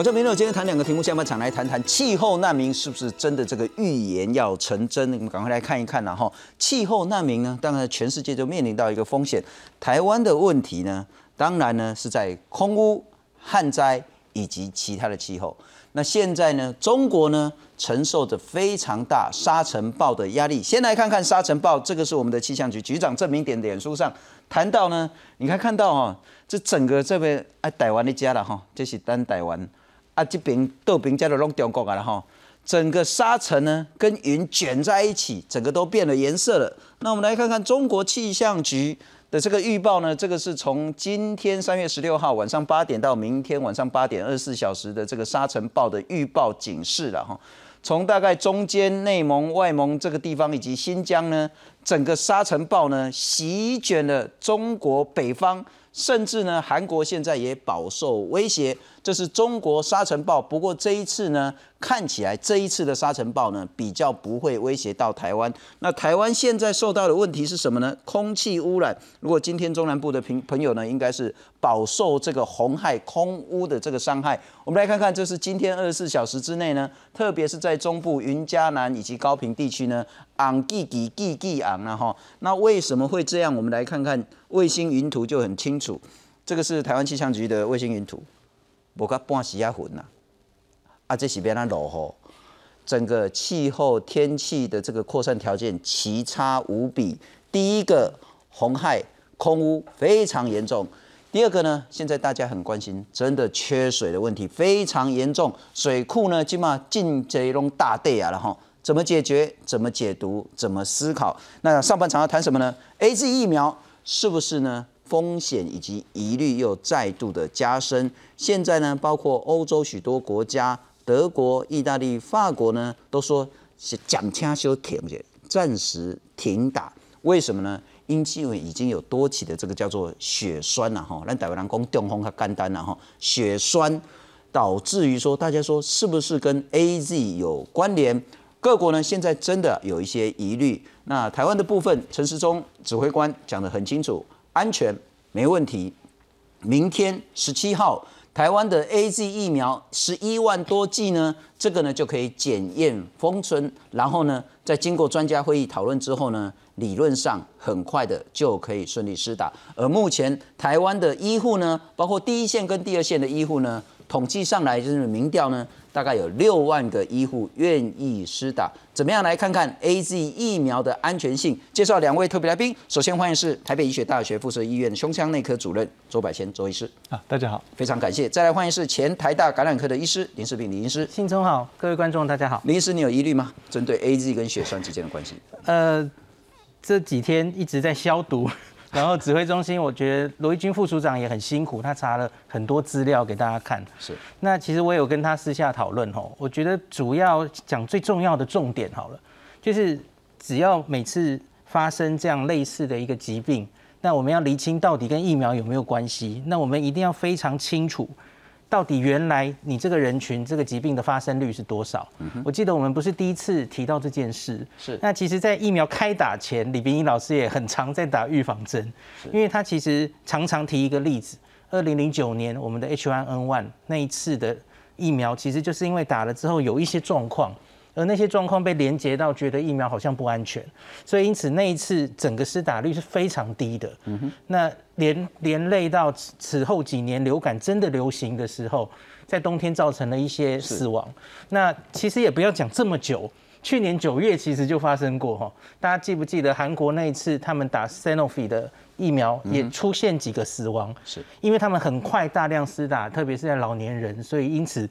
我叫明乐，今天谈两个题目，下半场来谈谈气候难民是不是真的这个预言要成真？我们赶快来看一看然后气候难民呢，当然全世界就面临到一个风险。台湾的问题呢，当然呢是在空污、旱灾以及其他的气候。那现在呢，中国呢承受着非常大沙尘暴的压力。先来看看沙尘暴，这个是我们的气象局局长郑明典脸书上谈到呢，你看看到哈，这整个这边哎，台湾的家了哈，这是单台湾。啊，这边豆饼加的弄中国啊了哈，整个沙尘呢跟云卷在一起，整个都变了颜色了。那我们来看看中国气象局的这个预报呢，这个是从今天三月十六号晚上八点到明天晚上八点二十四小时的这个沙尘暴的预报警示了哈。从大概中间内蒙、外蒙这个地方以及新疆呢，整个沙尘暴呢席卷了中国北方。甚至呢，韩国现在也饱受威胁，这是中国沙尘暴。不过这一次呢，看起来这一次的沙尘暴呢，比较不会威胁到台湾。那台湾现在受到的问题是什么呢？空气污染。如果今天中南部的朋朋友呢，应该是饱受这个红害空污的这个伤害。我们来看看，这是今天二十四小时之内呢，特别是在中部云嘉南以及高平地区呢，昂地地地地昂了哈。那为什么会这样？我们来看看。卫星云图就很清楚，这个是台湾气象局的卫星云图，无甲半时啊混呐，啊这是变它落雨，整个气候天气的这个扩散条件奇差无比。第一个红害空污非常严重，第二个呢，现在大家很关心，真的缺水的问题非常严重，水库呢起码进这种大地啊了哈，怎么解决？怎么解读？怎么思考？那上半场要谈什么呢？A Z 疫苗。是不是呢？风险以及疑虑又再度的加深。现在呢，包括欧洲许多国家，德国、意大利、法国呢，都说是讲枪休停，暂时停打。为什么呢？因为已经有多起的这个叫做血栓了哈。那台湾人讲中风和肝单了哈，血栓导致于说，大家说是不是跟 A Z 有关联？各国呢现在真的有一些疑虑。那台湾的部分，陈时中指挥官讲得很清楚，安全没问题。明天十七号，台湾的 A Z 疫苗十一万多剂呢，这个呢就可以检验封存，然后呢，在经过专家会议讨论之后呢，理论上很快的就可以顺利施打。而目前台湾的医护呢，包括第一线跟第二线的医护呢，统计上来就是民调呢。大概有六万个医护愿意施打，怎么样来看看 A Z 疫苗的安全性？介绍两位特别来宾，首先欢迎是台北医学大学附设医院胸腔内科主任周百千周医师啊，大家好，非常感谢。再来欢迎是前台大感染科的医师林世平林医师，新中好，各位观众大家好。林医师，你有疑虑吗？针对 A Z 跟血栓之间的关系？呃，这几天一直在消毒。然后指挥中心，我觉得罗一军副署长也很辛苦，他查了很多资料给大家看。是，那其实我有跟他私下讨论吼，我觉得主要讲最重要的重点好了，就是只要每次发生这样类似的一个疾病，那我们要厘清到底跟疫苗有没有关系，那我们一定要非常清楚。到底原来你这个人群这个疾病的发生率是多少？我记得我们不是第一次提到这件事。是。那其实，在疫苗开打前，李冰英老师也很常在打预防针，因为他其实常常提一个例子：，二零零九年我们的 H1N1 那一次的疫苗，其实就是因为打了之后有一些状况。而那些状况被连接到，觉得疫苗好像不安全，所以因此那一次整个施打率是非常低的。嗯哼，那连连累到此后几年流感真的流行的时候，在冬天造成了一些死亡。那其实也不要讲这么久，去年九月其实就发生过哈。大家记不记得韩国那一次他们打 Sanofi 的疫苗也出现几个死亡？是因为他们很快大量施打，特别是在老年人，所以因此。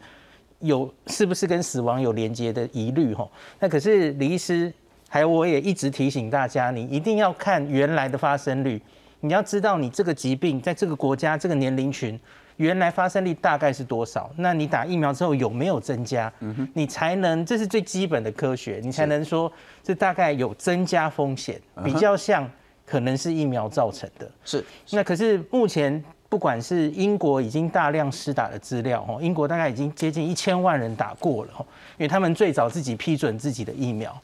有是不是跟死亡有连接的疑虑？吼，那可是李医师，还有我也一直提醒大家，你一定要看原来的发生率。你要知道你这个疾病在这个国家这个年龄群，原来发生率大概是多少？那你打疫苗之后有没有增加？你才能这是最基本的科学，你才能说这大概有增加风险，比较像可能是疫苗造成的。是，那可是目前。不管是英国已经大量施打的资料，哦，英国大概已经接近一千万人打过了，因为他们最早自己批准自己的疫苗。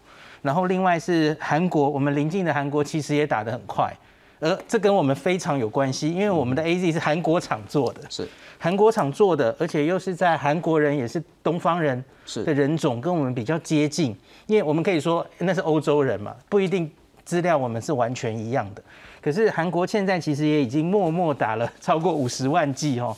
然后另外是韩国，我们邻近的韩国其实也打得很快，而这跟我们非常有关系，因为我们的 A Z 是韩国厂做的，是韩国厂做的，而且又是在韩国人也是东方人的人种，跟我们比较接近。因为我们可以说那是欧洲人嘛，不一定资料我们是完全一样的。可是韩国现在其实也已经默默打了超过五十万剂哦，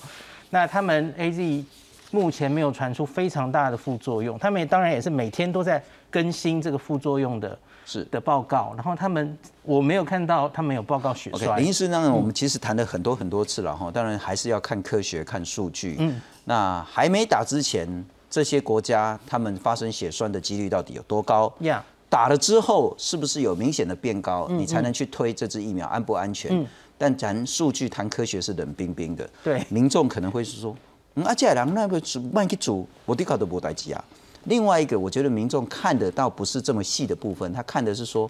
那他们 A Z 目前没有传出非常大的副作用，他们也当然也是每天都在更新这个副作用的。是的报告，然后他们我没有看到他们有报告血栓。林医师，那我们其实谈了很多很多次了哈，当然还是要看科学、看数据。嗯，那还没打之前，这些国家他们发生血栓的几率到底有多高？呀，打了之后是不是有明显的变高？你才能去推这支疫苗安不安全？嗯，但咱数据、谈科学是冷冰冰的。对，民众可能会是说，嗯，阿杰人那个煮慢去煮，我的搞都不待机啊。另外一个，我觉得民众看的倒不是这么细的部分，他看的是说，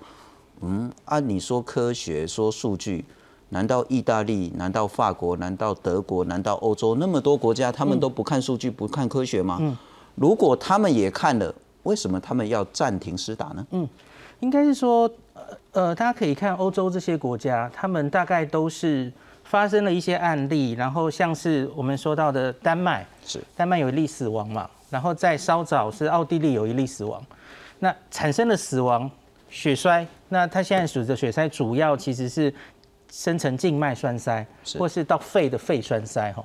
嗯，按你说科学说数据，难道意大利、难道法国、难道德国、难道欧洲那么多国家，他们都不看数据、不看科学吗？嗯，如果他们也看了，为什么他们要暂停施打呢？嗯，应该是说，呃，大家可以看欧洲这些国家，他们大概都是发生了一些案例，然后像是我们说到的丹麦，是丹麦有一例死亡嘛。然后在稍早是奥地利有一例死亡，那产生了死亡血栓，那它现在数的血栓主要其实是生成静脉栓塞，或是到肺的肺栓塞哈。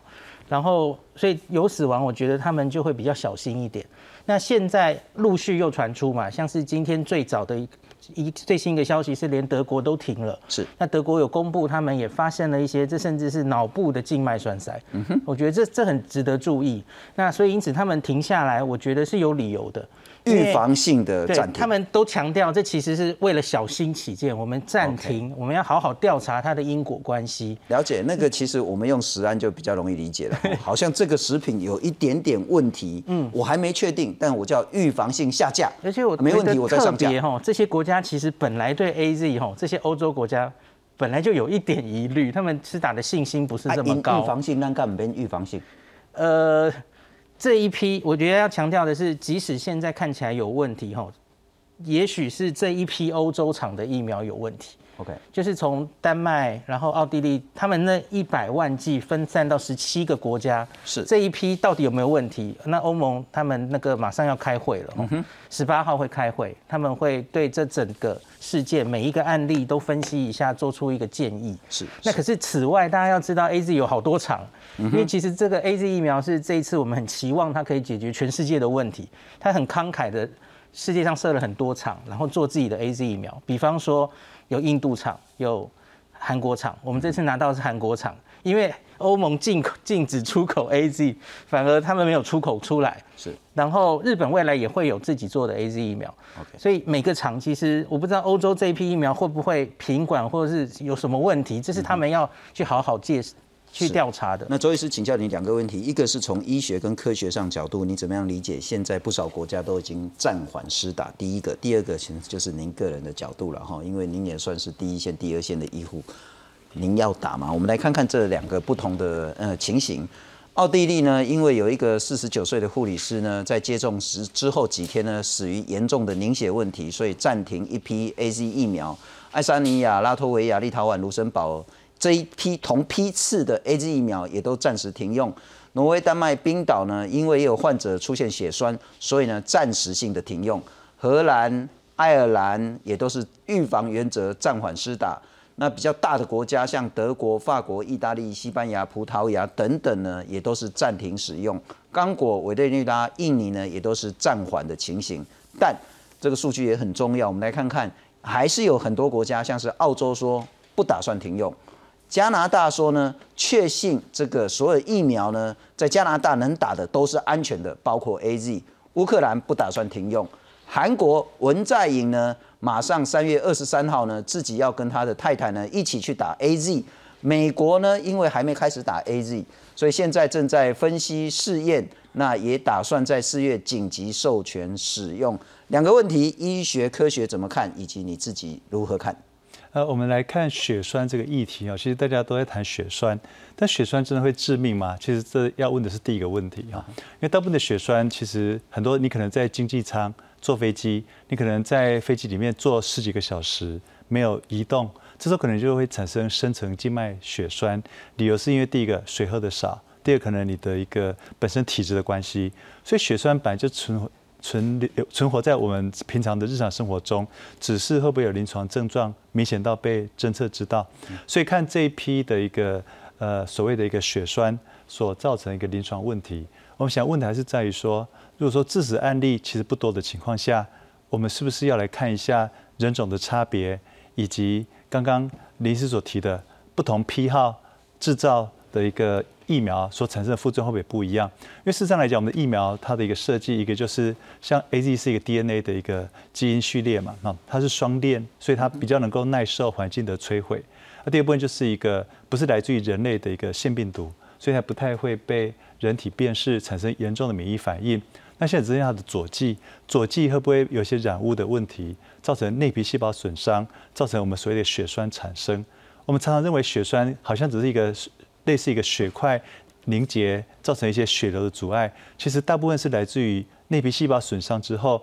然后所以有死亡，我觉得他们就会比较小心一点。那现在陆续又传出嘛，像是今天最早的一。一最新一个消息是，连德国都停了。是，那德国有公布，他们也发现了一些，这甚至是脑部的静脉栓塞。嗯哼，我觉得这这很值得注意。那所以因此他们停下来，我觉得是有理由的。预防性的暂停，他们都强调，这其实是为了小心起见，我们暂停，我们要好好调查它的因果关系。了解那个，其实我们用食安就比较容易理解了。好像这个食品有一点点问题，嗯，我还没确定，但我叫预防性下架。而且我没问题，我再上架。哈，这些国家其实本来对 A Z 哈，这些欧洲国家本来就有一点疑虑，他们吃打的信心不是这么高。预防性那干不预防性？呃。这一批，我觉得要强调的是，即使现在看起来有问题，哈，也许是这一批欧洲厂的疫苗有问题。OK，就是从丹麦，然后奥地利，他们那一百万剂分散到十七个国家，是这一批到底有没有问题？那欧盟他们那个马上要开会了，十八号会开会，他们会对这整个事件每一个案例都分析一下，做出一个建议。是，那可是此外，大家要知道，A Z 有好多场，因为其实这个 A Z 疫苗是这一次我们很期望它可以解决全世界的问题，它很慷慨的，世界上设了很多厂，然后做自己的 A Z 疫苗，比方说。有印度厂，有韩国厂。我们这次拿到是韩国厂，因为欧盟禁禁止出口 A Z，反而他们没有出口出来。是。然后日本未来也会有自己做的 A Z 疫苗。OK。所以每个厂其实我不知道欧洲这一批疫苗会不会品管或者是有什么问题，这是他们要去好好介绍。去调查的。那周医师请教你两个问题，一个是从医学跟科学上角度，你怎么样理解现在不少国家都已经暂缓施打？第一个，第二个其实就是您个人的角度了哈，因为您也算是第一线、第二线的医护，您要打吗？我们来看看这两个不同的呃情形。奥地利呢，因为有一个四十九岁的护理师呢，在接种时之后几天呢，死于严重的凝血问题，所以暂停一批 A Z 疫苗。爱沙尼亚、拉脱维亚、立陶宛、卢森堡。这一批同批次的 A Z 疫苗也都暂时停用。挪威、丹麦、冰岛呢，因为也有患者出现血栓，所以呢暂时性的停用。荷兰、爱尔兰也都是预防原则暂缓施打。那比较大的国家，像德国、法国、意大利、西班牙、葡萄牙等等呢，也都是暂停使用。刚果、委内瑞拉、印尼呢，也都是暂缓的情形。但这个数据也很重要，我们来看看，还是有很多国家，像是澳洲说不打算停用。加拿大说呢，确信这个所有疫苗呢，在加拿大能打的都是安全的，包括 A Z。乌克兰不打算停用。韩国文在寅呢，马上三月二十三号呢，自己要跟他的太太呢一起去打 A Z。美国呢，因为还没开始打 A Z，所以现在正在分析试验，那也打算在四月紧急授权使用。两个问题，医学科学怎么看，以及你自己如何看？呃，我们来看血栓这个议题啊，其实大家都在谈血栓，但血栓真的会致命吗？其实这要问的是第一个问题啊，因为大部分的血栓其实很多，你可能在经济舱坐飞机，你可能在飞机里面坐十几个小时没有移动，这时候可能就会产生深层静脉血栓，理由是因为第一个水喝的少，第二可能你的一个本身体质的关系，所以血栓本来就存存留存活在我们平常的日常生活中，只是会不会有临床症状明显到被侦测知道，所以看这一批的一个呃所谓的一个血栓所造成一个临床问题，我们想问的还是在于说，如果说致死案例其实不多的情况下，我们是不是要来看一下人种的差别，以及刚刚林医师所提的不同批号制造的一个。疫苗所产生的副作用会不会不一样？因为事实上来讲，我们的疫苗它的一个设计，一个就是像 A Z 是一个 D N A 的一个基因序列嘛，啊，它是双链，所以它比较能够耐受环境的摧毁。那第二部分就是一个不是来自于人类的一个腺病毒，所以它不太会被人体辨识，产生严重的免疫反应。那现在只剩下它的佐剂，佐剂会不会有些染污的问题，造成内皮细胞损伤，造成我们所谓的血栓产生？我们常常认为血栓好像只是一个。类似一个血块凝结，造成一些血流的阻碍。其实大部分是来自于内皮细胞损伤之后，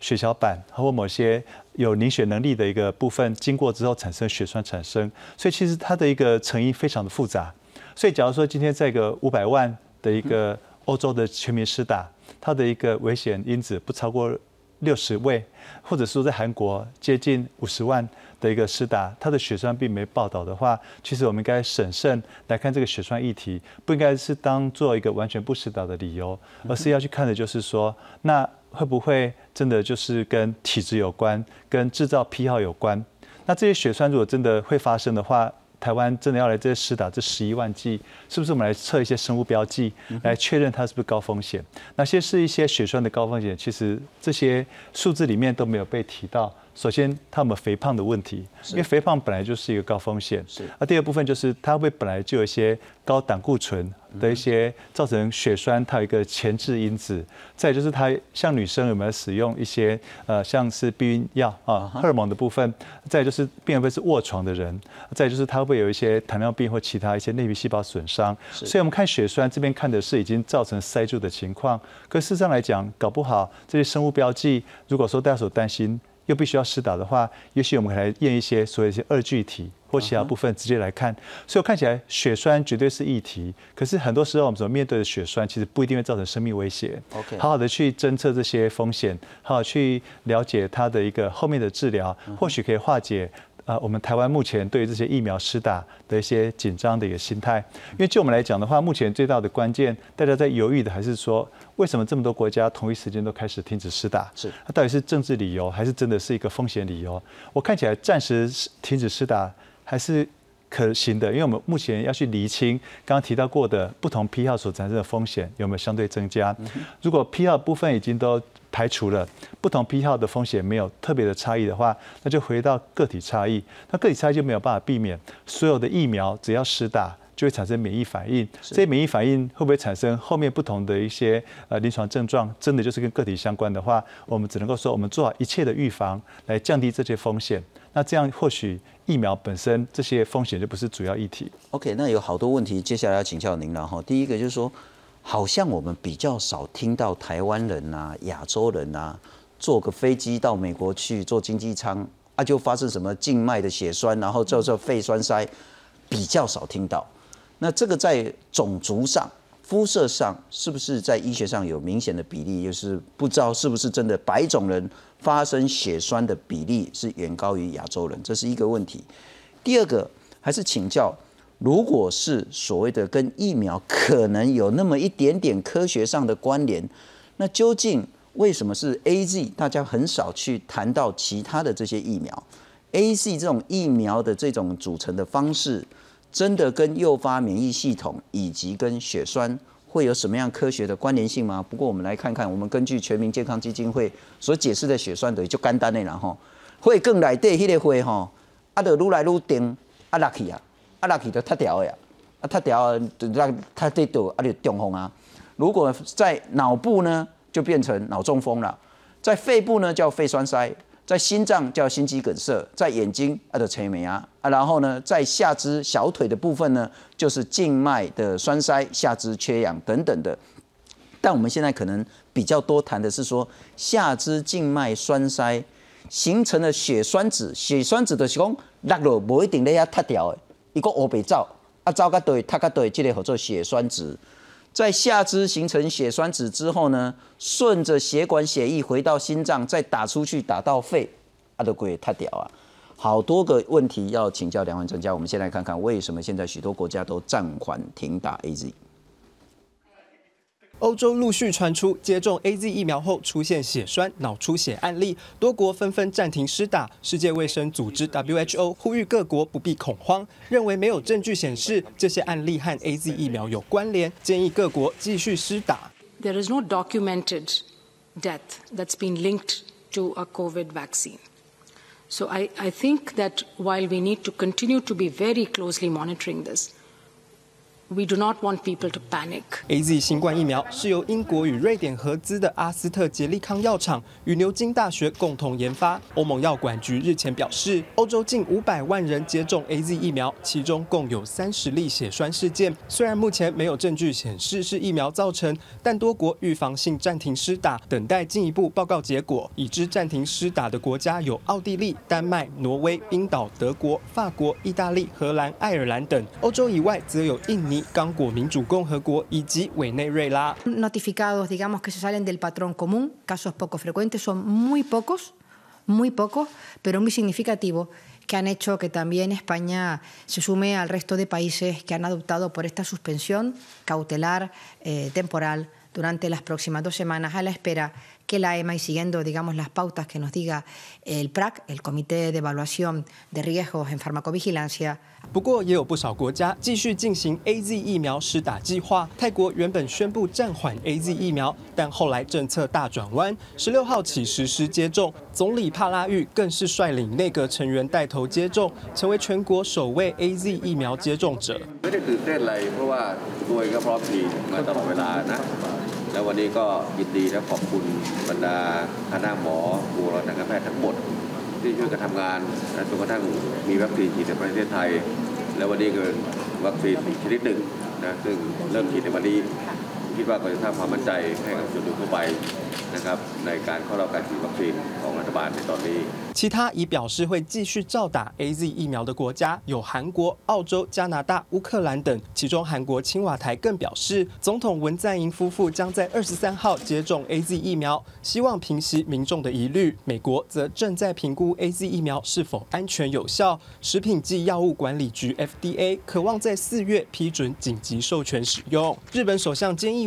血小板或某些有凝血能力的一个部分经过之后产生血栓产生。所以其实它的一个成因非常的复杂。所以假如说今天在一个五百万的一个欧洲的全民施打，它的一个危险因子不超过六十位，或者说在韩国接近五十万。的一个施打，它的血栓并没报道的话，其实我们应该审慎来看这个血栓议题，不应该是当做一个完全不施打的理由，而是要去看的就是说，那会不会真的就是跟体质有关，跟制造批号有关？那这些血栓如果真的会发生的话，台湾真的要来这些施打这十一万剂，是不是我们来测一些生物标记，来确认它是不是高风险？哪些是一些血栓的高风险？其实这些数字里面都没有被提到。首先，他们肥胖的问题，因为肥胖本来就是一个高风险。是。啊第二部分就是，它会本来就有一些高胆固醇的一些造成血栓，它有一个前置因子。再就是，它像女生有没有使用一些呃，像是避孕药啊，荷尔蒙的部分。再就是，并不会是卧床的人。再就是，它会有一些糖尿病或其他一些内皮细胞损伤。所以我们看血栓这边看的是已经造成塞住的情况。可事实上来讲，搞不好这些生物标记，如果说大家所担心。又必须要施打的话，也许我们可以来验一些所谓一些二聚体或其他部分直接来看。所以看起来血栓绝对是议题，可是很多时候我们所面对的血栓其实不一定会造成生命威胁。OK，好好的去侦测这些风险，好好去了解它的一个后面的治疗，或许可以化解。啊，我们台湾目前对于这些疫苗施打的一些紧张的一个心态，因为就我们来讲的话，目前最大的关键，大家在犹豫的还是说，为什么这么多国家同一时间都开始停止施打？是，它到底是政治理由，还是真的是一个风险理由？我看起来暂时停止施打还是可行的，因为我们目前要去厘清刚刚提到过的不同批号所产生的风险有没有相对增加。如果批号部分已经都排除了不同批号的风险没有特别的差异的话，那就回到个体差异。那个体差异就没有办法避免，所有的疫苗只要施打就会产生免疫反应。这些免疫反应会不会产生后面不同的一些呃临床症状？真的就是跟个体相关的话，我们只能够说我们做好一切的预防来降低这些风险。那这样或许疫苗本身这些风险就不是主要议题。OK，那有好多问题，接下来要请教您了哈。第一个就是说。好像我们比较少听到台湾人呐、亚洲人呐，坐个飞机到美国去坐经济舱啊，就发生什么静脉的血栓，然后叫做肺栓塞，比较少听到。那这个在种族上、肤色上，是不是在医学上有明显的比例？就是不知道是不是真的白种人发生血栓的比例是远高于亚洲人，这是一个问题。第二个还是请教。如果是所谓的跟疫苗可能有那么一点点科学上的关联，那究竟为什么是 A Z？大家很少去谈到其他的这些疫苗。A Z 这种疫苗的这种组成的方式，真的跟诱发免疫系统以及跟血栓会有什么样科学的关联性吗？不过我们来看看，我们根据全民健康基金会所解释的血栓的就简单的然后会更来对迄个会吼，啊，就愈来愈定啊落去啊。啊，拉起就塌掉呀！啊，塌掉就让它这度啊就中风啊。如果在脑部呢，就变成脑中风了；在肺部呢，叫肺栓塞；在心脏叫心肌梗塞；在眼睛啊就垂眉啊啊。然后呢，在下肢小腿的部分呢，就是静脉的栓塞、下肢缺氧等等的。但我们现在可能比较多谈的是说，下肢静脉栓塞形成了血栓子。血栓子就是讲落落无一定咧遐塌掉的，一个乌白走，啊走到对，塌到对，这个叫做血栓子。在下肢形成血栓子之后呢，顺着血管血液回到心脏，再打出去打到肺，啊都会塌掉啊。好多个问题要请教两位专家，我们先来看看为什么现在许多国家都暂缓停打 A Z。欧洲陆续传出接种 A Z 疫苗后出现血栓、脑出血案例，多国纷纷暂停施打。世界卫生组织 WHO 呼吁各国不必恐慌，认为没有证据显示这些案例和 A Z 疫苗有关联，建议各国继续施打。There is no documented death that's been linked to a COVID vaccine. So I, I think that while we need to continue to be very closely monitoring this, We do not want people to panic. A Z 新冠疫苗是由英国与瑞典合资的阿斯特捷利康药厂与牛津大学共同研发。欧盟药管局日前表示，欧洲近五百万人接种 A Z 疫苗，其中共有三十例血栓事件。虽然目前没有证据显示是疫苗造成，但多国预防性暂停施打，等待进一步报告结果。已知暂停施打的国家有奥地利、丹麦、挪威、冰岛、德国、法国、意大利、荷兰、爱尔兰等。欧洲以外，则有印尼。Notificados, digamos, que se salen del patrón común, casos poco frecuentes, son muy pocos, muy pocos, pero muy significativos, que han hecho que también España se sume al resto de países que han adoptado por esta suspensión cautelar eh, temporal durante las próximas dos semanas a la espera que la EMA y siguiendo, digamos, las pautas que nos diga el PRAC, el Comité de Evaluación de Riesgos en Farmacovigilancia, 不过，也有不少国家继续进行 A Z 疫苗施打计划。泰国原本宣布暂缓 A Z 疫苗，但后来政策大转弯，十六号起实施接种。总理帕拉育更是率领内阁成员带头接种，成为全国首位 A Z 疫苗接种者。ไม่ได้ตื่นเต้นอะไรเพราะว่าตัวเองก็พร้อมทีมาตลอดเวลานะ แล้ววันนี้ก็ยินดีและขอบคุณบรรดาคณะหมอบุคลากรทางการแพทย์ทั้งหมด ที่ช่วยกันทำงานจนกระทั่งมีวัคซีนฉีดในประเทศไทย แล้ววันนี้ก็วัคซีนชนิดหนึ่งนะซึ่งเริ่มฉีดในวันนี้ คิดว่าก็จะสร้างความมั่นใจให้กับส่วนทั่วไปนะครับในการเข้ารับการฉีดวัคซีนของรัฐบาลในตอนนี้其他已表示会继续照打 A Z 疫苗的国家有韩国、澳洲、加拿大、乌克兰等。其中，韩国青瓦台更表示，总统文在寅夫妇将在二十三号接种 A Z 疫苗，希望平息民众的疑虑。美国则正在评估 A Z 疫苗是否安全有效。食品及药物管理局 F D A 渴望在四月批准紧急授权使用。日本首相菅义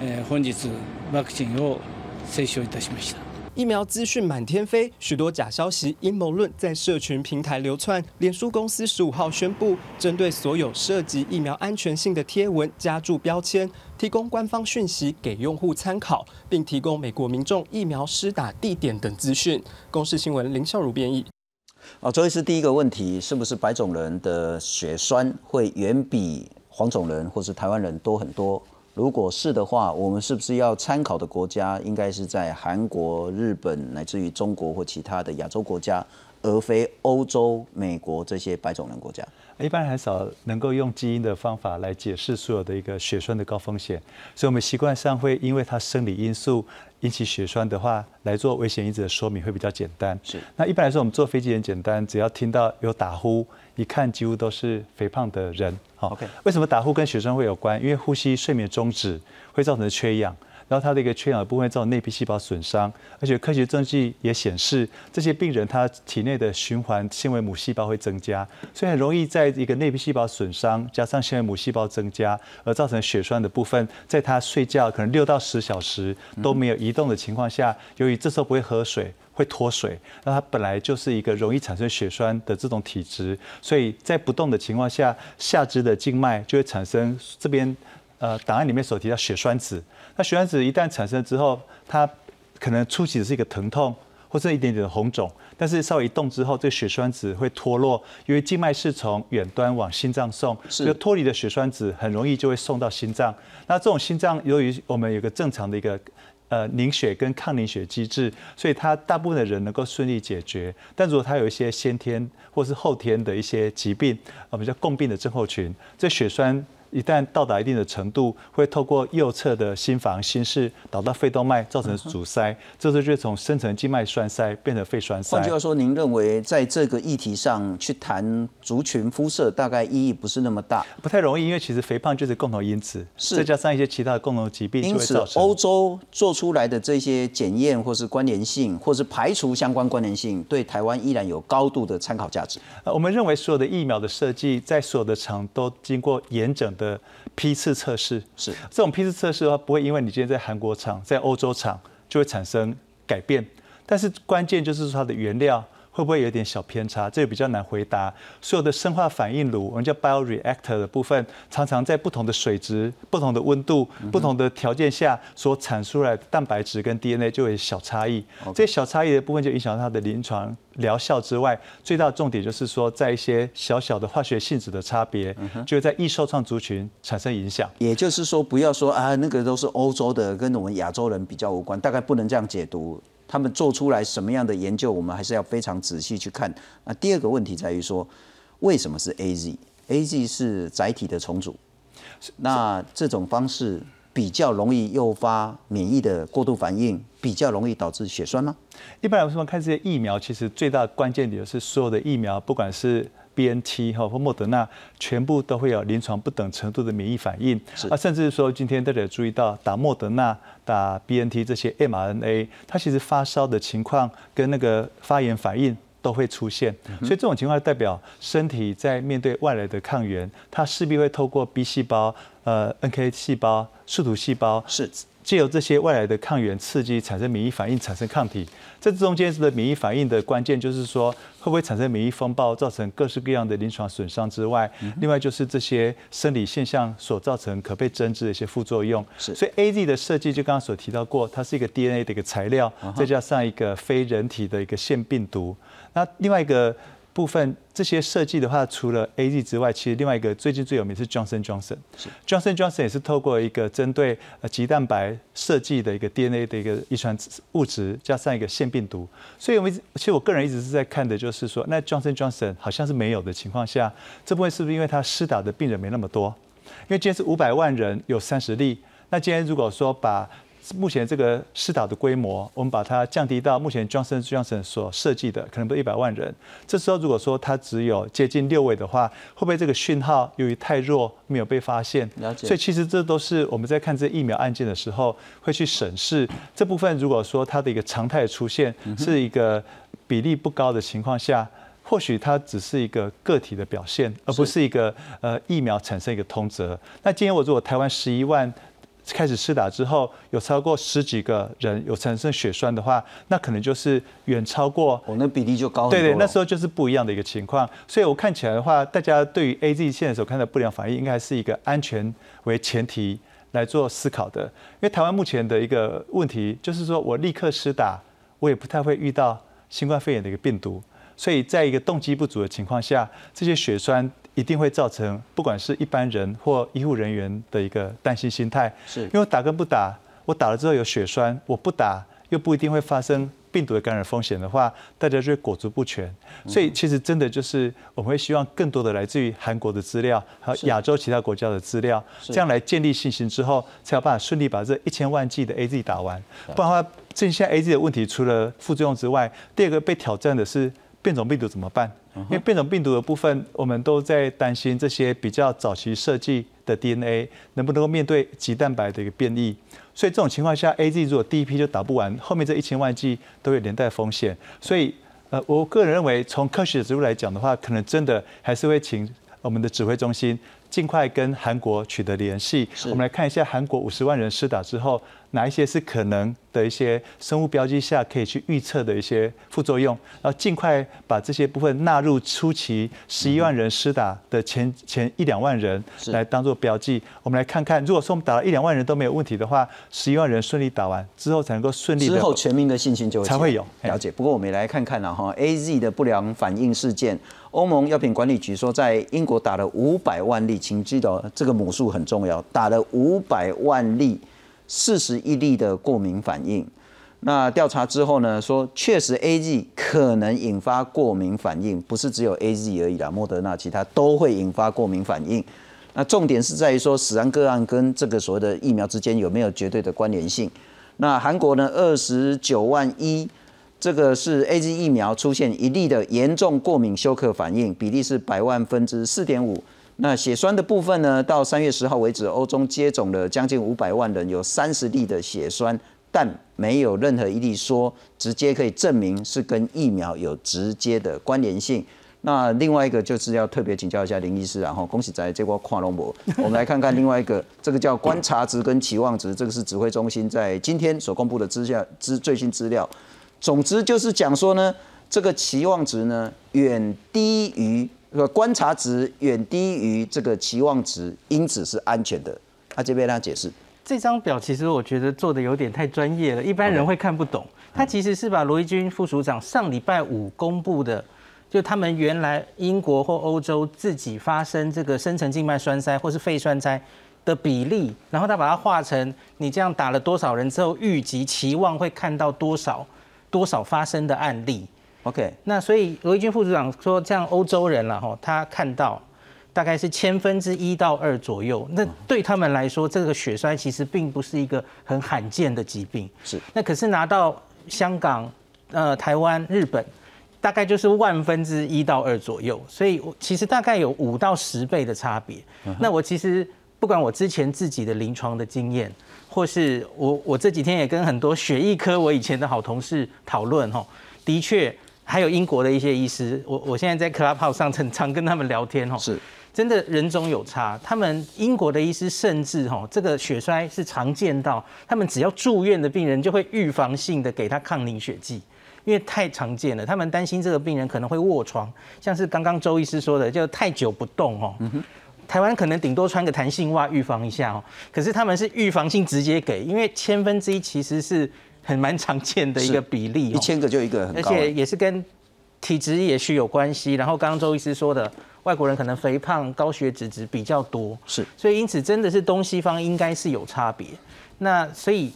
えー、本日ワクチンを接種いたしました。疫苗资讯满天飞，许多假消息、阴谋论在社群平台流窜。脸书公司十五号宣布，针对所有涉及疫苗安全性的贴文加注标签，提供官方讯息给用户参考，并提供美国民众疫苗施打地点等资讯。公视新闻林孝如编译。哦，周医师，第一个问题是不是白种人的血栓会远比黄种人或是台湾人多很多？ 如果是的话，我们是不是要参考的国家应该是在韩国、日本乃至于中国或其他的亚洲国家，而非欧洲、美国这些白种人国家？一般很少能够用基因的方法来解释所有的一个血栓的高风险，所以我们习惯上会因为它生理因素引起血栓的话，来做危险因子的说明会比较简单。是。那一般来说，我们坐飞机很简单，只要听到有打呼。一看几乎都是肥胖的人，好，为什么打呼跟血栓会有关？因为呼吸睡眠终止会造成缺氧，然后它的一个缺氧的部分造成内皮细胞损伤，而且科学证据也显示，这些病人他体内的循环纤维母细胞会增加，所以很容易在一个内皮细胞损伤加上纤维母细胞增加而造成血栓的部分，在他睡觉可能六到十小时都没有移动的情况下，由于这时候不会喝水。会脱水，那它本来就是一个容易产生血栓的这种体质，所以在不动的情况下，下肢的静脉就会产生这边呃档案里面所提到血栓子。那血栓子一旦产生之后，它可能初期是一个疼痛。或者一点点的红肿，但是稍微一动之后，这个血栓子会脱落，因为静脉是从远端往心脏送，是就脱离的血栓子很容易就会送到心脏。那这种心脏由于我们有个正常的一个呃凝血跟抗凝血机制，所以它大部分的人能够顺利解决。但如果他有一些先天或是后天的一些疾病，我们叫共病的症候群，这血栓。一旦到达一定的程度，会透过右侧的心房、心室导到肺动脉，造成阻塞，这时候就从深层静脉栓塞变成肺栓塞。换句话说，您认为在这个议题上去谈族群肤色，大概意义不是那么大。不太容易，因为其实肥胖就是共同因子，是再加上一些其他的共同疾病，因此欧洲做出来的这些检验或是关联性，或是排除相关关联性，对台湾依然有高度的参考价值。呃我们认为所有的疫苗的设计，在所有的厂都经过严整的批次测试。是这种批次测试的话，不会因为你今天在韩国厂、在欧洲厂就会产生改变，但是关键就是说它的原料。会不会有点小偏差？这个比较难回答。所有的生化反应炉，我们叫 bioreactor 的部分，常常在不同的水质、不同的温度、不同的条件下所产出来的蛋白质跟 DNA 就有小差异。这些小差异的部分就影响到它的临床疗效之外，最大的重点就是说，在一些小小的化学性质的差别，就会在易受创族群产生影响。也就是说，不要说啊，那个都是欧洲的，跟我们亚洲人比较无关，大概不能这样解读。他们做出来什么样的研究，我们还是要非常仔细去看。那第二个问题在于说，为什么是 A Z？A Z 是载体的重组，那这种方式比较容易诱发免疫的过度反应，比较容易导致血栓吗？一般来说，看这些疫苗，其实最大的关键点是所有的疫苗，不管是 B N T 哈或莫德纳，全部都会有临床不等程度的免疫反应。啊，甚至说今天大家有注意到，打莫德纳、打 B N T 这些 m R N A，它其实发烧的情况跟那个发炎反应。都会出现，所以这种情况代表身体在面对外来的抗原，它势必会透过 B 细胞、呃 NK 细胞、树突细胞，是借由这些外来的抗原刺激产生免疫反应，产生抗体。在这中间的免疫反应的关键就是说，会不会产生免疫风暴，造成各式各样的临床损伤之外，另外就是这些生理现象所造成可被针治的一些副作用。是，所以 A Z 的设计就刚刚所提到过，它是一个 DNA 的一个材料，再加上一个非人体的一个腺病毒。那另外一个部分，这些设计的话，除了 A Z 之外，其实另外一个最近最有名是 Johnson Johnson。Johnson Johnson 也是透过一个针对呃鸡蛋白设计的一个 DNA 的一个遗传物质，加上一个腺病毒。所以我们其实我个人一直是在看的，就是说，那 Johnson Johnson 好像是没有的情况下，这部分是不是因为它施打的病人没那么多？因为今天是五百万人有三十例，那今天如果说把目前这个施打的规模，我们把它降低到目前 Johnson Johnson 所设计的，可能不一百万人。这时候如果说它只有接近六位的话，会不会这个讯号由于太弱没有被发现？了解。所以其实这都是我们在看这疫苗案件的时候会去审视这部分。如果说它的一个常态出现是一个比例不高的情况下，或许它只是一个个体的表现，而不是一个呃疫苗产生一个通则。那今天我如果台湾十一万。开始施打之后，有超过十几个人有产生血栓的话，那可能就是远超过我那比例就高。对对，那时候就是不一样的一个情况。所以我看起来的话，大家对于 A Z 现在所看的不良反应，应该是一个安全为前提来做思考的。因为台湾目前的一个问题就是说，我立刻施打，我也不太会遇到新冠肺炎的一个病毒。所以在一个动机不足的情况下，这些血栓。一定会造成不管是一般人或医护人员的一个担心心态，是因为打跟不打，我打了之后有血栓，我不打又不一定会发生病毒的感染风险的话，大家就会裹足不前。所以其实真的就是我们会希望更多的来自于韩国的资料，还有亚洲其他国家的资料，这样来建立信心之后，才有办法顺利把这一千万剂的 A Z 打完。不然的话，这现在 A Z 的问题除了副作用之外，第二个被挑战的是变种病毒怎么办？因为变种病毒的部分，我们都在担心这些比较早期设计的 DNA 能不能够面对棘蛋白的一个变异。所以这种情况下，A Z 如果第一批就打不完，后面这一千万剂都有连带风险。所以，呃，我个人认为，从科学的角度来讲的话，可能真的还是会请我们的指挥中心尽快跟韩国取得联系。我们来看一下韩国五十万人施打之后。哪一些是可能的一些生物标记下可以去预测的一些副作用，然后尽快把这些部分纳入初期十一万人施打的前前一两万人来当做标记。我们来看看，如果说我们打了一两万人都没有问题的话，十一万人顺利打完之后才能够顺利之后全民的信心就才会有了解。不过我们也来看看了哈，A Z 的不良反应事件，欧盟药品管理局说在英国打了五百万例，请记得这个母数很重要，打了五百万例。四十一例的过敏反应，那调查之后呢，说确实 A Z 可能引发过敏反应，不是只有 A Z 而已啦，莫德纳其他都会引发过敏反应。那重点是在于说，死亡个案跟这个所谓的疫苗之间有没有绝对的关联性？那韩国呢，二十九万一，这个是 A Z 疫苗出现一例的严重过敏休克反应，比例是百万分之四点五。那血栓的部分呢？到三月十号为止，欧中接种了将近五百万人，有三十例的血栓，但没有任何一例说直接可以证明是跟疫苗有直接的关联性。那另外一个就是要特别请教一下林医师，然后恭喜在这波跨龙博。我们来看看另外一个，这个叫观察值跟期望值，这个是指挥中心在今天所公布的资下资最新资料。总之就是讲说呢，这个期望值呢远低于。这个观察值远低于这个期望值，因此是安全的。他这边他解释，这张表其实我觉得做的有点太专业了，一般人会看不懂。他其实是把罗伊军副署长上礼拜五公布的，就他们原来英国或欧洲自己发生这个深层静脉栓塞或是肺栓塞的比例，然后他把它画成你这样打了多少人之后，预计期望会看到多少多少发生的案例。OK，那所以罗毅军副组长说，这样欧洲人了哈，他看到大概是千分之一到二左右。那对他们来说，这个血栓其实并不是一个很罕见的疾病。是。那可是拿到香港、呃台湾、日本，大概就是万分之一到二左右。所以其实大概有五到十倍的差别。那我其实不管我之前自己的临床的经验，或是我我这几天也跟很多血液科我以前的好同事讨论哈，的确。还有英国的一些医师，我我现在在 Clubhouse 上常常跟他们聊天哦，是，真的人中有差。他们英国的医师甚至哈，这个血栓是常见到，他们只要住院的病人就会预防性的给他抗凝血剂，因为太常见了，他们担心这个病人可能会卧床，像是刚刚周医师说的，就太久不动哦。台湾可能顶多穿个弹性袜预防一下哦，可是他们是预防性直接给，因为千分之一其实是。很蛮常见的一个比例，一千个就一个，而且也是跟体质也许有关系。然后刚刚周医师说的，外国人可能肥胖、高血脂值比较多，是，所以因此真的是东西方应该是有差别。那所以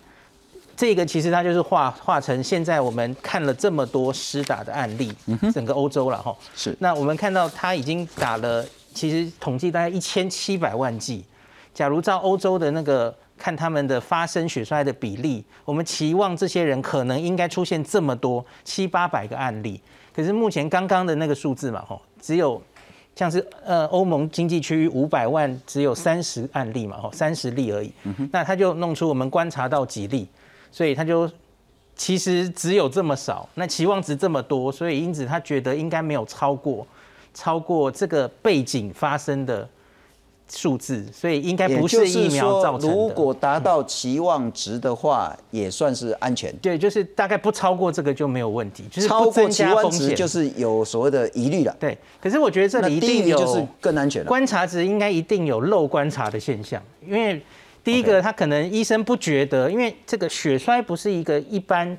这个其实它就是化化成现在我们看了这么多施打的案例，整个欧洲了哈，是。那我们看到他已经打了，其实统计大概一千七百万剂。假如照欧洲的那个。看他们的发生血栓的比例，我们期望这些人可能应该出现这么多七八百个案例，可是目前刚刚的那个数字嘛，吼，只有像是呃欧盟经济区域五百万只有三十案例嘛，吼，三十例而已，那他就弄出我们观察到几例，所以他就其实只有这么少，那期望值这么多，所以因此他觉得应该没有超过超过这个背景发生的。数字，所以应该不是疫苗造成的。如果达到期望值的话，也算是安全。对，就是大概不超过这个就没有问题。就是超过期望值就是有所谓的疑虑了。对，可是我觉得这里一定有就是更安全了。观察值应该一定有漏观察的现象，因为第一个他可能医生不觉得，因为这个血栓不是一个一般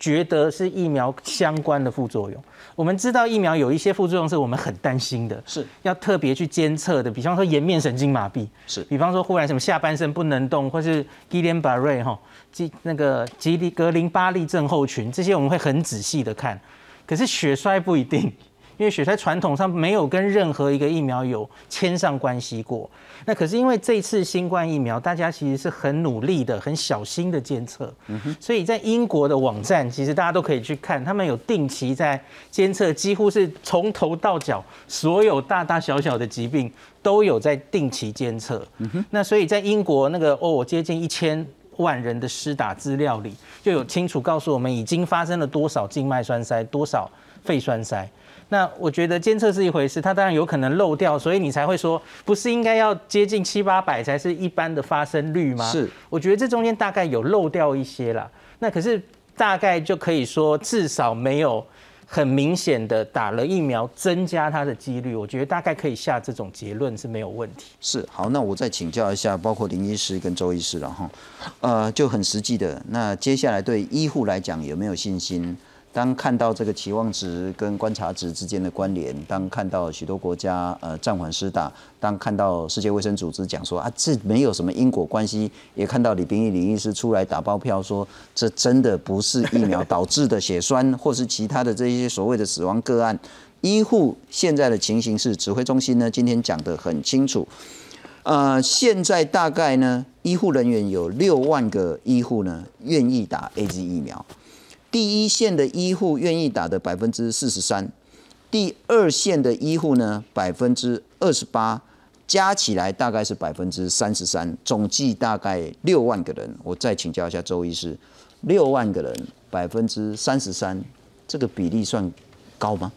觉得是疫苗相关的副作用。我们知道疫苗有一些副作用是我们很担心的，是要特别去监测的。比方说颜面神经麻痹，是；比方说忽然什么下半身不能动，或是基连巴瑞哈基那个吉利格林巴利症候群，这些我们会很仔细的看。可是血栓不一定。因为血栓传统上没有跟任何一个疫苗有牵上关系过，那可是因为这次新冠疫苗，大家其实是很努力的、很小心的监测，所以在英国的网站，其实大家都可以去看，他们有定期在监测，几乎是从头到脚所有大大小小的疾病都有在定期监测。那所以在英国那个哦，接近一千万人的施打资料里，就有清楚告诉我们已经发生了多少静脉栓塞，多少。肺栓塞。那我觉得监测是一回事，它当然有可能漏掉，所以你才会说，不是应该要接近七八百才是一般的发生率吗？是，我觉得这中间大概有漏掉一些啦。那可是大概就可以说，至少没有很明显的打了疫苗增加它的几率。我觉得大概可以下这种结论是没有问题。是，好，那我再请教一下，包括林医师跟周医师了哈，呃，就很实际的，那接下来对医护来讲有没有信心？当看到这个期望值跟观察值之间的关联，当看到许多国家呃暂缓施打，当看到世界卫生组织讲说啊这没有什么因果关系，也看到李冰义李医师出来打包票说这真的不是疫苗导致的血栓或是其他的这些所谓的死亡个案，医护现在的情形是指挥中心呢今天讲得很清楚，呃现在大概呢医护人员有六万个医护呢愿意打 A Z 疫苗。第一线的医护愿意打的百分之四十三，第二线的医护呢百分之二十八，加起来大概是百分之三十三，总计大概六万个人。我再请教一下周医师，六万个人百分之三十三，这个比例算高吗？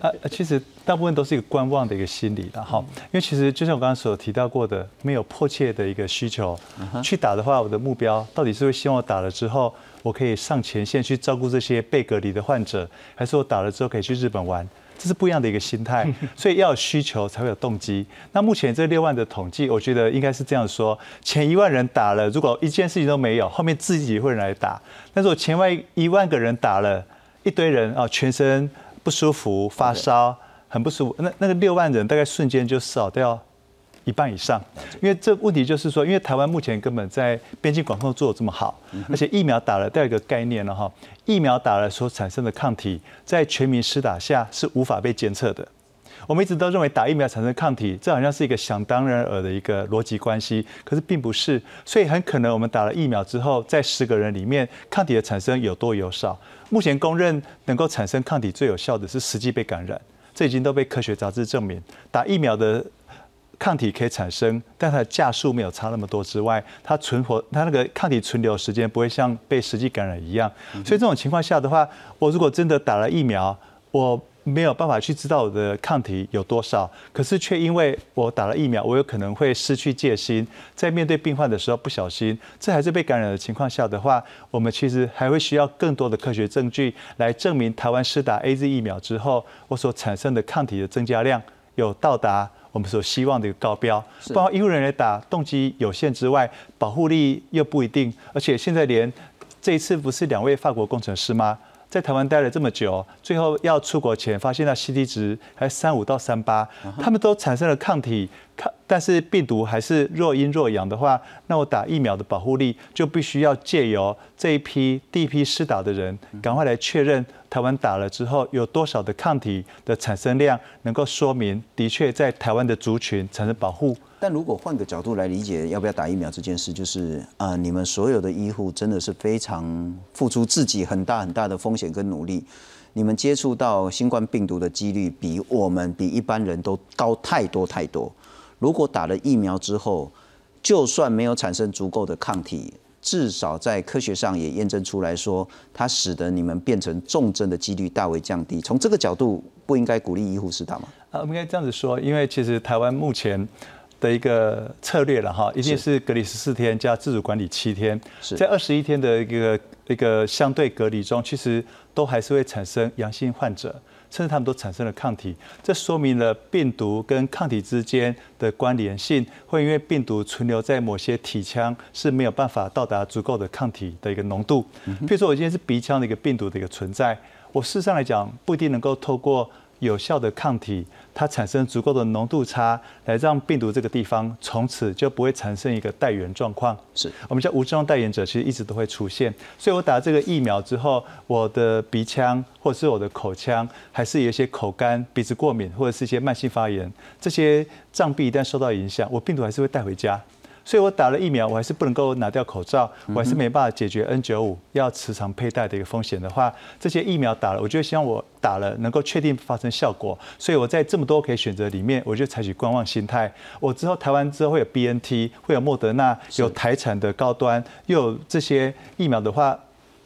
啊，其实大部分都是一个观望的一个心理了哈，因为其实就像我刚刚所提到过的，没有迫切的一个需求去打的话，我的目标到底是会希望我打了之后，我可以上前线去照顾这些被隔离的患者，还是我打了之后可以去日本玩？这是不一样的一个心态，所以要有需求才会有动机。那目前这六万的统计，我觉得应该是这样说：前一万人打了，如果一件事情都没有，后面自己会来打；但是我前外一万个人打了，一堆人啊，全身。不舒服，发烧，很不舒服。那那个六万人大概瞬间就少掉一半以上，因为这问题就是说，因为台湾目前根本在边境管控做的这么好，而且疫苗打了，第二个概念了哈，疫苗打了所产生的抗体，在全民施打下是无法被监测的。我们一直都认为打疫苗产生抗体，这好像是一个想当然尔的一个逻辑关系，可是并不是。所以很可能我们打了疫苗之后，在十个人里面，抗体的产生有多有少。目前公认能够产生抗体最有效的是实际被感染，这已经都被科学杂志证明。打疫苗的抗体可以产生，但它的价数没有差那么多之外，它存活，它那个抗体存留时间不会像被实际感染一样。所以这种情况下的话，我如果真的打了疫苗，我。没有办法去知道我的抗体有多少，可是却因为我打了疫苗，我有可能会失去戒心，在面对病患的时候不小心，这还是被感染的情况下的话，我们其实还会需要更多的科学证据来证明台湾施打 A Z 疫苗之后，我所产生的抗体的增加量有到达我们所希望的一个高标。包括医护人员打动机有限之外，保护力又不一定，而且现在连这一次不是两位法国工程师吗？在台湾待了这么久，最后要出国前发现到 C T 值还三五到三八，他们都产生了抗体，抗但是病毒还是若阴若阳的话，那我打疫苗的保护力就必须要借由这一批第一批施打的人，赶快来确认台湾打了之后有多少的抗体的产生量，能够说明的确在台湾的族群产生保护。但如果换个角度来理解要不要打疫苗这件事，就是啊，你们所有的医护真的是非常付出自己很大很大的风险跟努力，你们接触到新冠病毒的几率比我们比一般人都高太多太多。如果打了疫苗之后，就算没有产生足够的抗体，至少在科学上也验证出来说，它使得你们变成重症的几率大为降低。从这个角度，不应该鼓励医护施打吗？啊，我们应该这样子说，因为其实台湾目前。的一个策略了哈，一定是隔离十四天加自主管理七天，在二十一天的一个一个相对隔离中，其实都还是会产生阳性患者，甚至他们都产生了抗体，这说明了病毒跟抗体之间的关联性，会因为病毒存留在某些体腔是没有办法到达足够的抗体的一个浓度。比如说我今天是鼻腔的一个病毒的一个存在，我事实上来讲不一定能够透过。有效的抗体，它产生足够的浓度差，来让病毒这个地方从此就不会产生一个带源状况。是我们叫无症状带源者，其实一直都会出现。所以我打这个疫苗之后，我的鼻腔或者是我的口腔，还是有一些口干、鼻子过敏，或者是一些慢性发炎，这些脏壁一旦受到影响，我病毒还是会带回家。所以我打了疫苗，我还是不能够拿掉口罩，我还是没办法解决 N 九五要时常佩戴的一个风险的话，这些疫苗打了，我就希望我打了能够确定发生效果。所以我在这么多可以选择里面，我就采取观望心态。我之后台湾之后会有 BNT，会有莫德纳，有台产的高端，又有这些疫苗的话。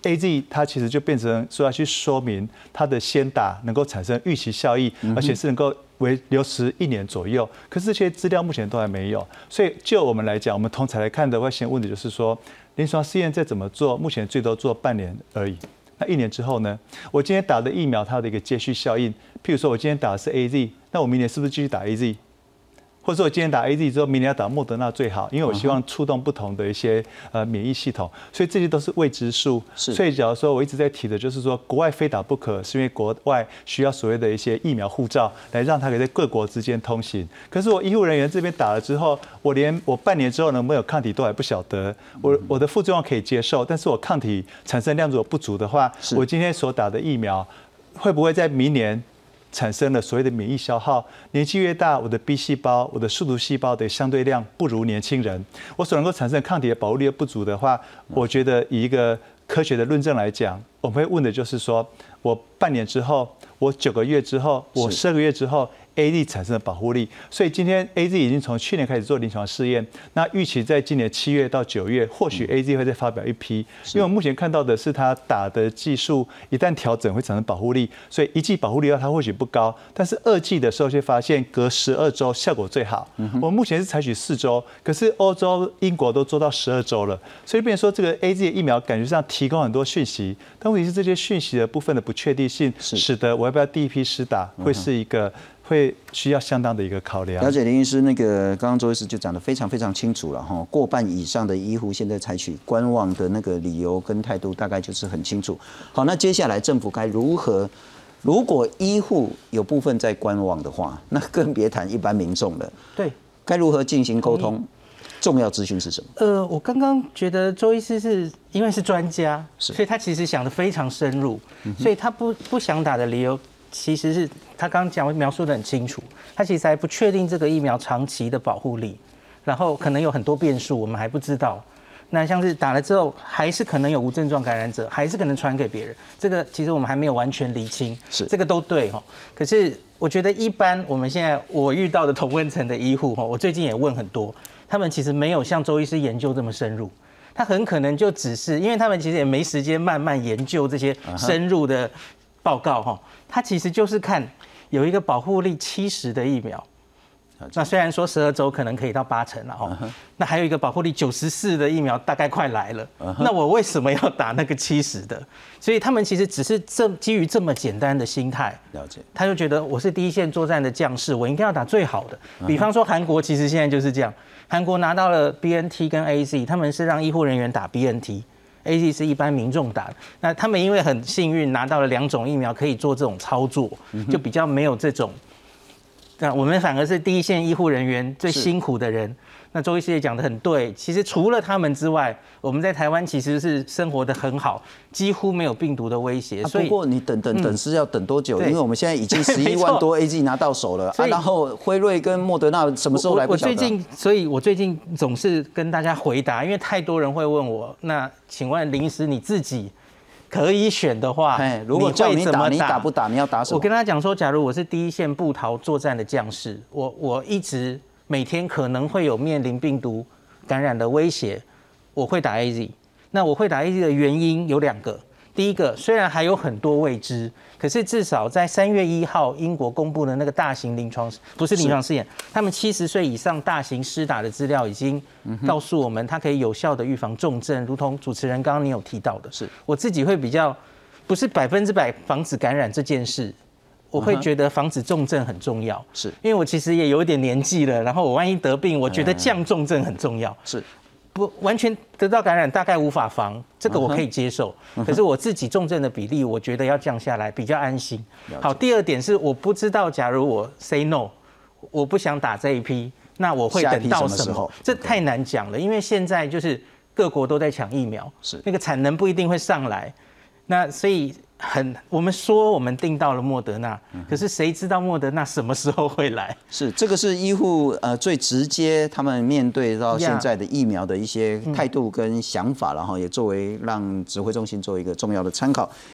A Z 它其实就变成说要去说明它的先打能够产生预期效益，而且是能够为流时一年左右。可是这些资料目前都还没有，所以就我们来讲，我们通才来看的话，先问题就是说，临床试验再怎么做，目前最多做半年而已。那一年之后呢？我今天打的疫苗它的一个接续效应，譬如说我今天打的是 A Z，那我明年是不是继续打 A Z？或者说我今天打 A Z 之后，明年要打莫德纳最好，因为我希望触动不同的一些呃免疫系统，所以这些都是未知数。是所以假如说我一直在提的就是说，国外非打不可，是因为国外需要所谓的一些疫苗护照，来让它可以在各国之间通行。可是我医护人员这边打了之后，我连我半年之后能不能有抗体都还不晓得。我我的副作用可以接受，但是我抗体产生量如果不足的话，我今天所打的疫苗会不会在明年？产生了所谓的免疫消耗，年纪越大，我的 B 细胞、我的宿主细胞的相对量不如年轻人，我所能够产生抗体的保护力不足的话，我觉得以一个科学的论证来讲，我们会问的就是说，我半年之后，我九个月之后，我十二个月之后。A Z 产生的保护力，所以今天 A Z 已经从去年开始做临床试验，那预期在今年七月到九月，或许 A Z 会再发表一批，因为我目前看到的是它打的技术一旦调整会产生保护力，所以一剂保护力它或许不高，但是二剂的时候却发现隔十二周效果最好。我们目前是采取四周，可是欧洲、英国都做到十二周了，所以变说这个 A Z 的疫苗感觉上提供很多讯息，但问题是这些讯息的部分的不确定性，使得我要不要第一批施打会是一个。会需要相当的一个考量。了解林医师，那个刚刚周医师就讲的非常非常清楚了哈，过半以上的医护现在采取观望的那个理由跟态度，大概就是很清楚。好，那接下来政府该如何？如果医护有部分在观望的话，那更别谈一般民众了。对，该如何进行沟通？重要资讯是什么？呃，我刚刚觉得周医师是因为是专家，所以他其实想的非常深入，所以他不不想打的理由。其实是他刚刚讲描述的很清楚，他其实还不确定这个疫苗长期的保护力，然后可能有很多变数，我们还不知道。那像是打了之后，还是可能有无症状感染者，还是可能传给别人，这个其实我们还没有完全理清。是这个都对哈，可是我觉得一般我们现在我遇到的同温层的医护哈，我最近也问很多，他们其实没有像周医师研究这么深入，他很可能就只是因为他们其实也没时间慢慢研究这些深入的。报告哈，它其实就是看有一个保护力七十的疫苗，那虽然说十二周可能可以到八成了哈，那还有一个保护力九十四的疫苗大概快来了，那我为什么要打那个七十的？所以他们其实只是这基于这么简单的心态，了解，他就觉得我是第一线作战的将士，我应该要打最好的。比方说韩国其实现在就是这样，韩国拿到了 B N T 跟 A Z，他们是让医护人员打 B N T。A Z 是一般民众打的，那他们因为很幸运拿到了两种疫苗，可以做这种操作，就比较没有这种。那我们反而是第一线医护人员最辛苦的人。那周医师也讲的很对，其实除了他们之外，我们在台湾其实是生活的很好，几乎没有病毒的威胁。不过你等等等是要等多久？因为我们现在已经 十一万多 A G 拿到手了，啊，然后辉瑞跟莫德纳什么时候来？我最近，所以我最近总是跟大家回答，因为太多人会问我。那请问临时你自己可以选的话，如果叫你打，你打不打？你要打什么？我跟他讲说，假如我是第一线布逃作战的将士，我我一直。每天可能会有面临病毒感染的威胁，我会打 A Z。那我会打 A Z 的原因有两个。第一个，虽然还有很多未知，可是至少在三月一号英国公布的那个大型临床不是临床试验，他们七十岁以上大型施打的资料已经告诉我们，它可以有效的预防重症，如同主持人刚刚你有提到的，是我自己会比较不是百分之百防止感染这件事。我会觉得防止重症很重要，是因为我其实也有一点年纪了，然后我万一得病，我觉得降重症很重要。是，不完全得到感染大概无法防，这个我可以接受。可是我自己重症的比例，我觉得要降下来比较安心。好，第二点是我不知道，假如我 say no，我不想打这一批，那我会等到什么？这太难讲了，因为现在就是各国都在抢疫苗，是那个产能不一定会上来，那所以。很，我们说我们订到了莫德纳，可是谁知道莫德纳什么时候会来？是这个是医护呃最直接，他们面对到现在的疫苗的一些态度跟想法，然后也作为让指挥中心做一个重要的参考。